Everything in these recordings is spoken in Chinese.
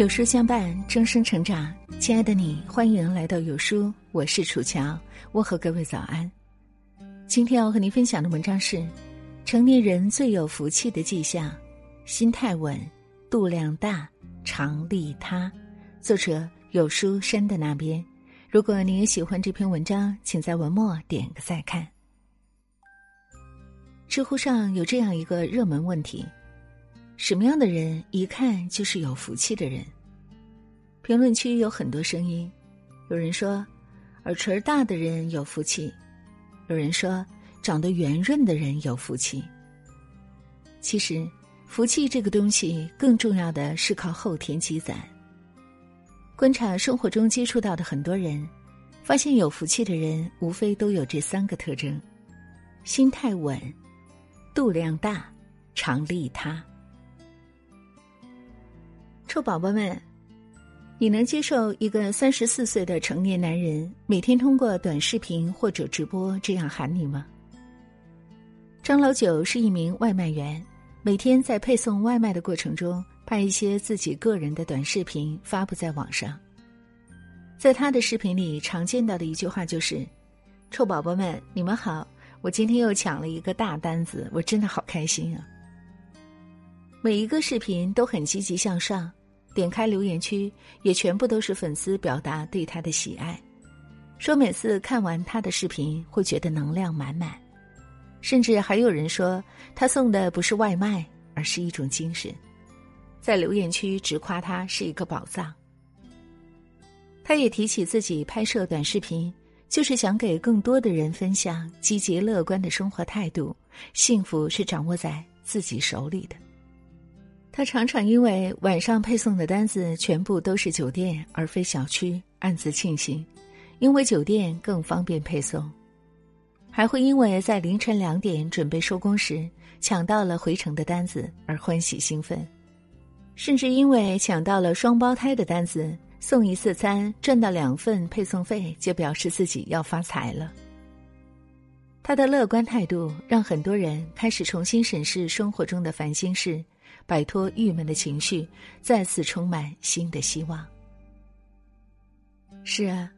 有书相伴，终生成长。亲爱的你，欢迎来到有书，我是楚乔，问候各位早安。今天要和您分享的文章是：成年人最有福气的迹象，心态稳，度量大，常利他。作者有书山的那边。如果你也喜欢这篇文章，请在文末点个再看。知乎上有这样一个热门问题。什么样的人一看就是有福气的人？评论区有很多声音，有人说耳垂大的人有福气，有人说长得圆润的人有福气。其实，福气这个东西更重要的是靠后天积攒。观察生活中接触到的很多人，发现有福气的人无非都有这三个特征：心态稳，度量大，常利他。臭宝宝们，你能接受一个三十四岁的成年男人每天通过短视频或者直播这样喊你吗？张老九是一名外卖员，每天在配送外卖的过程中拍一些自己个人的短视频发布在网上。在他的视频里，常见到的一句话就是：“臭宝宝们，你们好，我今天又抢了一个大单子，我真的好开心啊！”每一个视频都很积极向上。点开留言区，也全部都是粉丝表达对他的喜爱，说每次看完他的视频会觉得能量满满，甚至还有人说他送的不是外卖，而是一种精神，在留言区直夸他是一个宝藏。他也提起自己拍摄短视频，就是想给更多的人分享积极乐观的生活态度，幸福是掌握在自己手里的。他常常因为晚上配送的单子全部都是酒店而非小区，暗自庆幸，因为酒店更方便配送；还会因为在凌晨两点准备收工时抢到了回程的单子而欢喜兴奋，甚至因为抢到了双胞胎的单子，送一次餐赚到两份配送费，就表示自己要发财了。他的乐观态度让很多人开始重新审视生活中的烦心事。摆脱郁闷的情绪，再次充满新的希望。是啊，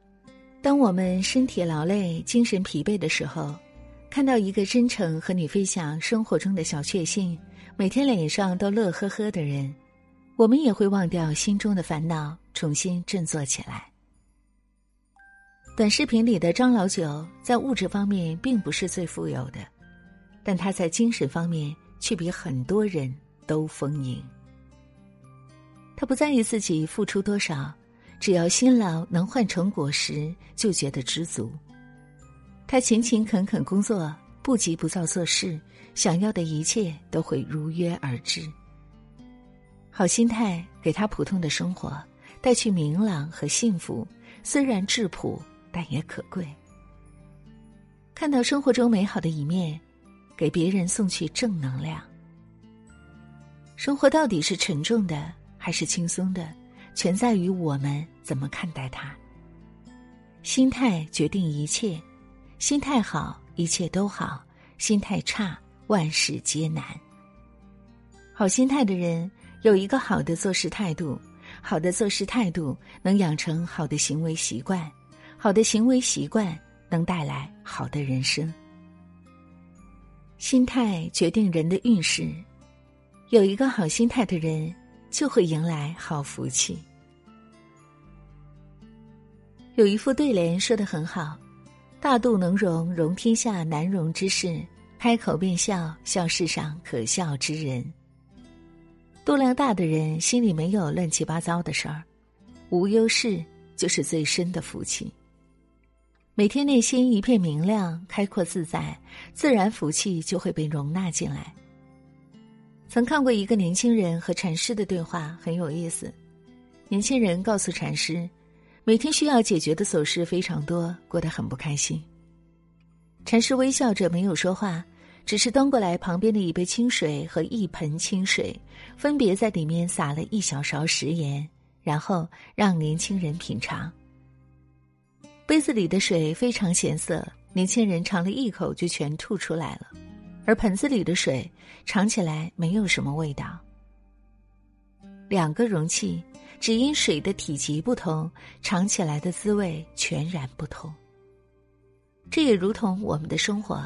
当我们身体劳累、精神疲惫的时候，看到一个真诚和你分享生活中的小确幸，每天脸上都乐呵呵的人，我们也会忘掉心中的烦恼，重新振作起来。短视频里的张老九在物质方面并不是最富有的，但他在精神方面却比很多人。都丰盈。他不在意自己付出多少，只要辛劳能换成果实，就觉得知足。他勤勤恳恳工作，不急不躁做事，想要的一切都会如约而至。好心态给他普通的生活带去明朗和幸福，虽然质朴，但也可贵。看到生活中美好的一面，给别人送去正能量。生活到底是沉重的还是轻松的，全在于我们怎么看待它。心态决定一切，心态好，一切都好；心态差，万事皆难。好心态的人有一个好的做事态度，好的做事态度能养成好的行为习惯，好的行为习惯能带来好的人生。心态决定人的运势。有一个好心态的人，就会迎来好福气。有一副对联说的很好：“大度能容，容天下难容之事；开口便笑，笑世上可笑之人。”度量大的人心里没有乱七八糟的事儿，无忧事就是最深的福气。每天内心一片明亮、开阔自在，自然福气就会被容纳进来。曾看过一个年轻人和禅师的对话，很有意思。年轻人告诉禅师，每天需要解决的琐事非常多，过得很不开心。禅师微笑着没有说话，只是端过来旁边的一杯清水和一盆清水，分别在里面撒了一小勺食盐，然后让年轻人品尝。杯子里的水非常咸涩，年轻人尝了一口就全吐出来了。而盆子里的水尝起来没有什么味道。两个容器，只因水的体积不同，尝起来的滋味全然不同。这也如同我们的生活，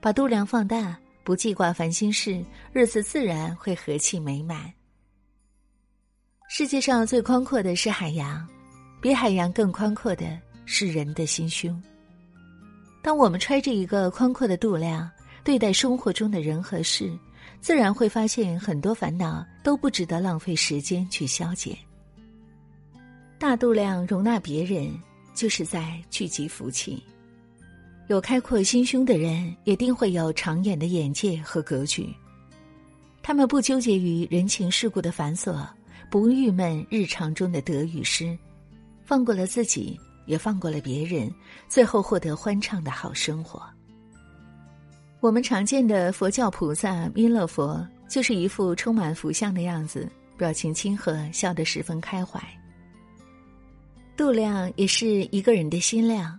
把度量放大，不记挂烦心事，日子自然会和气美满。世界上最宽阔的是海洋，比海洋更宽阔的是人的心胸。当我们揣着一个宽阔的度量对待生活中的人和事，自然会发现很多烦恼都不值得浪费时间去消解。大度量容纳别人，就是在聚集福气。有开阔心胸的人，一定会有长远的眼界和格局。他们不纠结于人情世故的繁琐，不郁闷日常中的得与失，放过了自己。也放过了别人，最后获得欢畅的好生活。我们常见的佛教菩萨弥勒佛，就是一副充满福相的样子，表情亲和，笑得十分开怀。度量也是一个人的心量，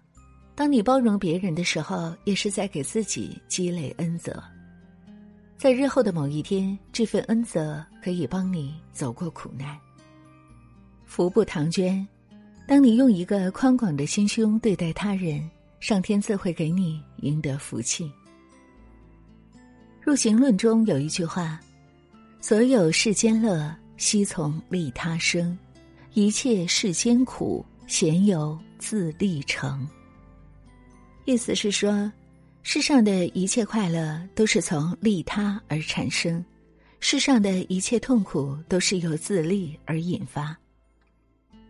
当你包容别人的时候，也是在给自己积累恩泽，在日后的某一天，这份恩泽可以帮你走过苦难。福不唐捐。当你用一个宽广的心胸对待他人，上天自会给你赢得福气。入行论中有一句话：“所有世间乐，悉从利他生；一切世间苦，闲由自利成。”意思是说，世上的一切快乐都是从利他而产生，世上的一切痛苦都是由自利而引发。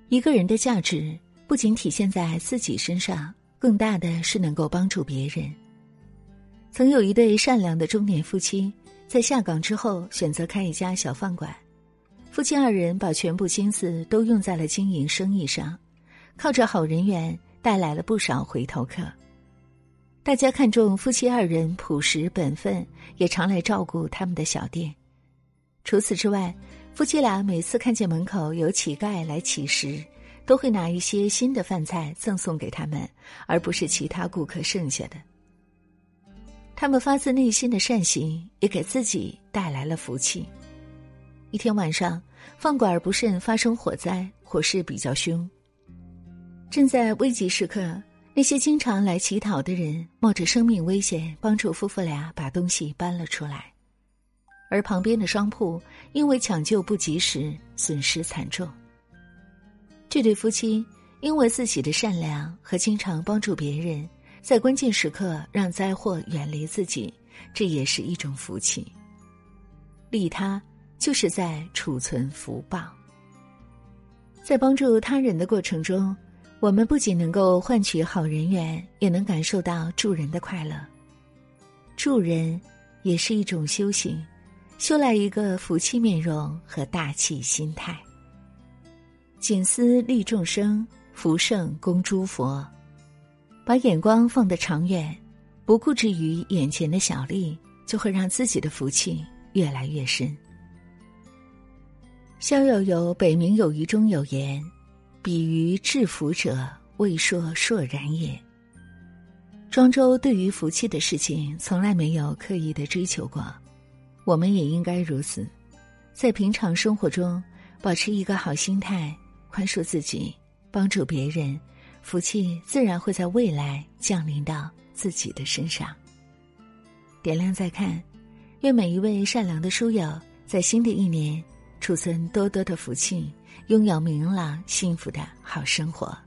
一个人的价值不仅体现在自己身上，更大的是能够帮助别人。曾有一对善良的中年夫妻，在下岗之后选择开一家小饭馆，夫妻二人把全部心思都用在了经营生意上，靠着好人缘带来了不少回头客。大家看重夫妻二人朴实本分，也常来照顾他们的小店。除此之外，夫妻俩每次看见门口有乞丐来乞食，都会拿一些新的饭菜赠送给他们，而不是其他顾客剩下的。他们发自内心的善行，也给自己带来了福气。一天晚上，饭馆不慎发生火灾，火势比较凶。正在危急时刻，那些经常来乞讨的人冒着生命危险，帮助夫妇俩把东西搬了出来。而旁边的商铺因为抢救不及时，损失惨重。这对夫妻因为自己的善良和经常帮助别人，在关键时刻让灾祸远离自己，这也是一种福气。利他就是在储存福报。在帮助他人的过程中，我们不仅能够换取好人缘，也能感受到助人的快乐。助人也是一种修行。修来一个福气面容和大气心态，谨思利众生，福盛供诸佛，把眼光放得长远，不固执于眼前的小利，就会让自己的福气越来越深。逍遥游北冥有鱼中有言：“比于至福者，未说硕然也。”庄周对于福气的事情，从来没有刻意的追求过。我们也应该如此，在平常生活中保持一个好心态，宽恕自己，帮助别人，福气自然会在未来降临到自己的身上。点亮再看，愿每一位善良的书友在新的一年储存多多的福气，拥有明朗幸福的好生活。